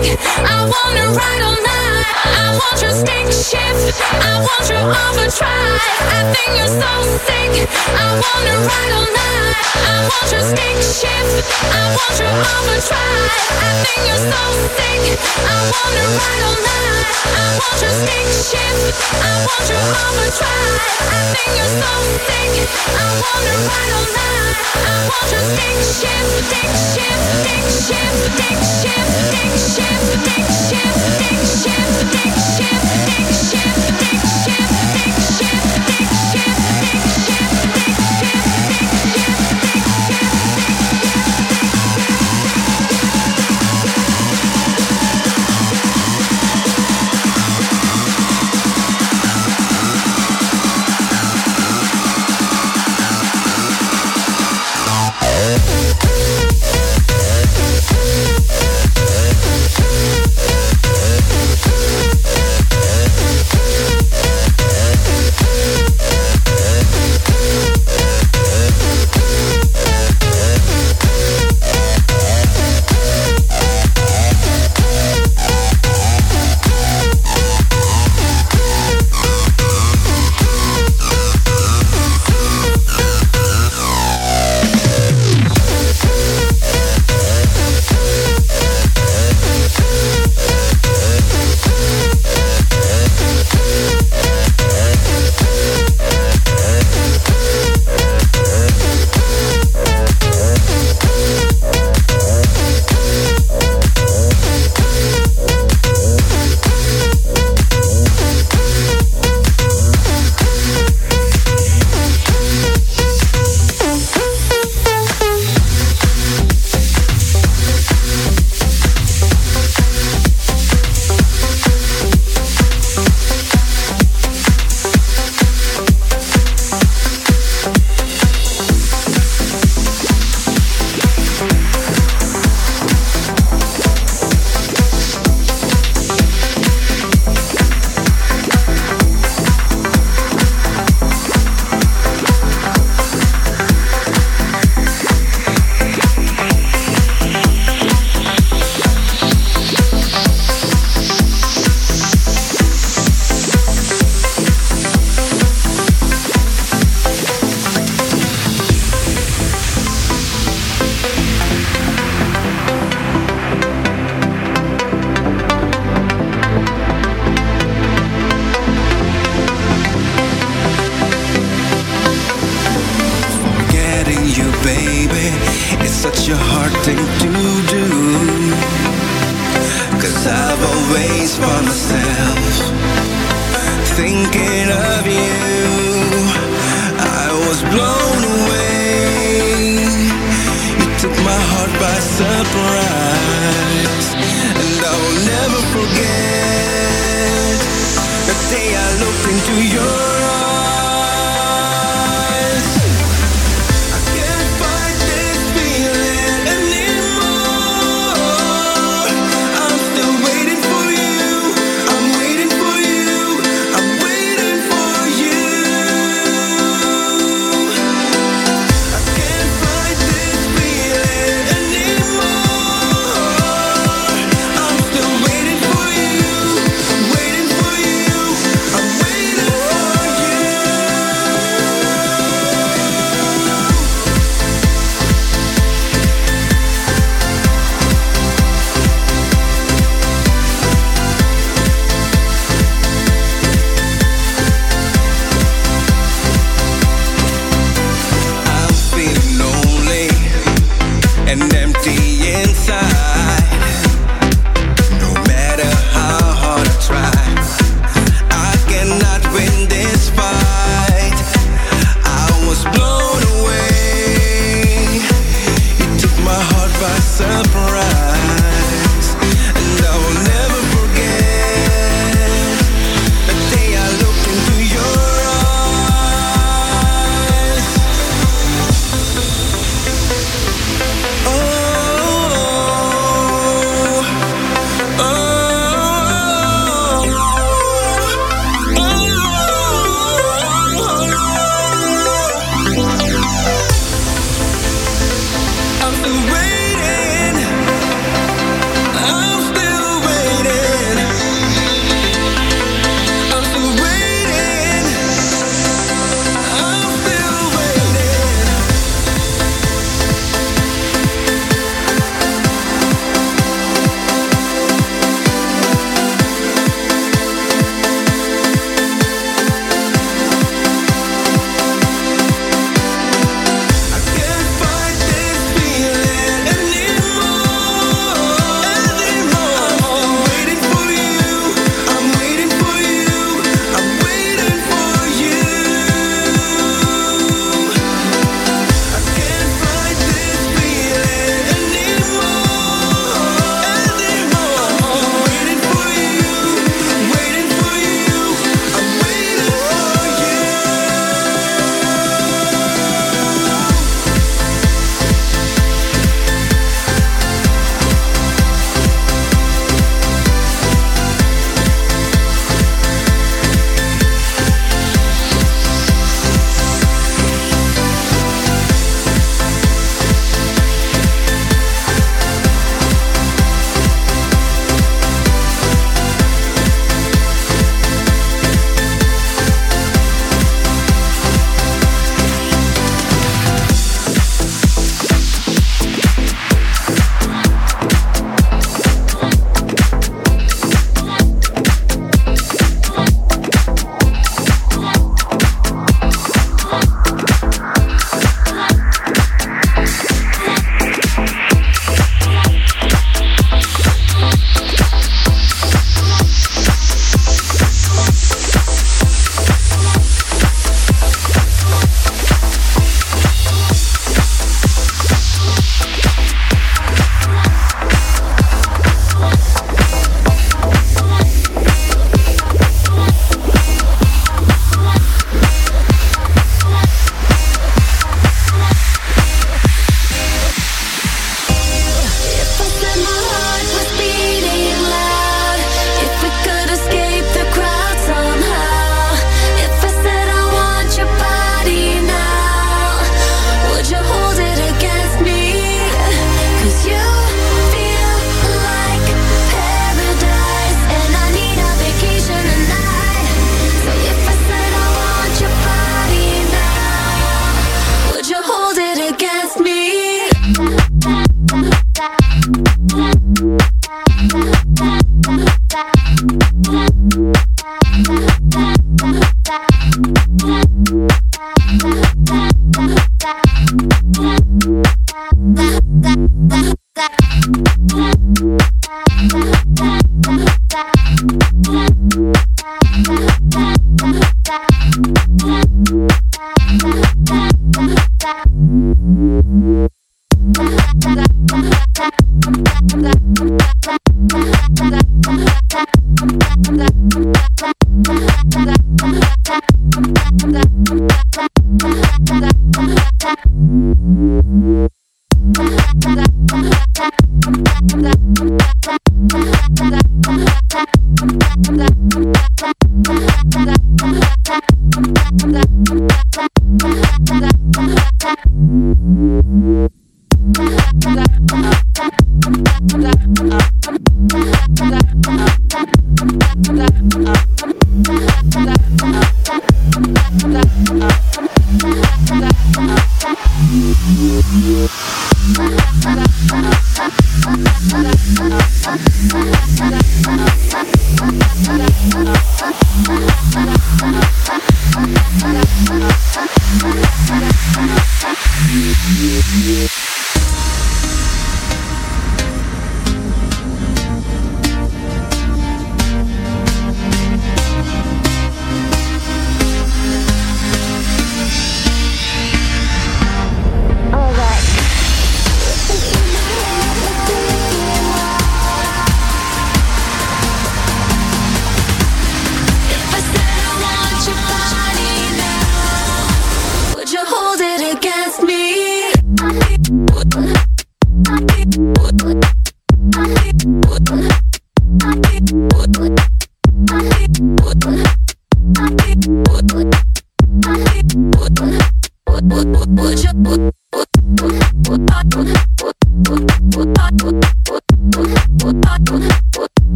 stick. I wanna ride all night. I want your stick shift. I want your overdrive. I think you're so sick. I wanna ride all night. I want your stick shift. I want your overdrive. I think you're so sick. I wanna ride all night. I want your stick shift. I want your overdrive. I think you're so sick. I wanna ride all night. I want your stick shift. Stick shift. Stick shift. Stick shift. Stick shift shift, big shift, big shift, big shift, big shift, big shift.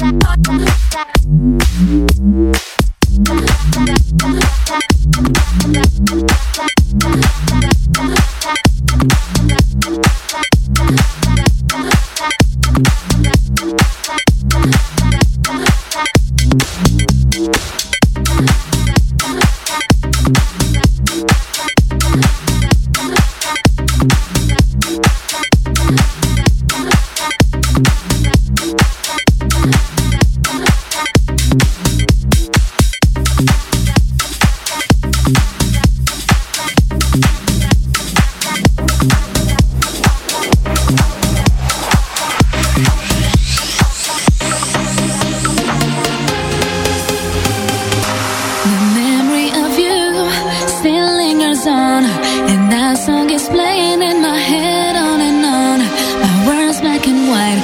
Thank you. My world's black and white.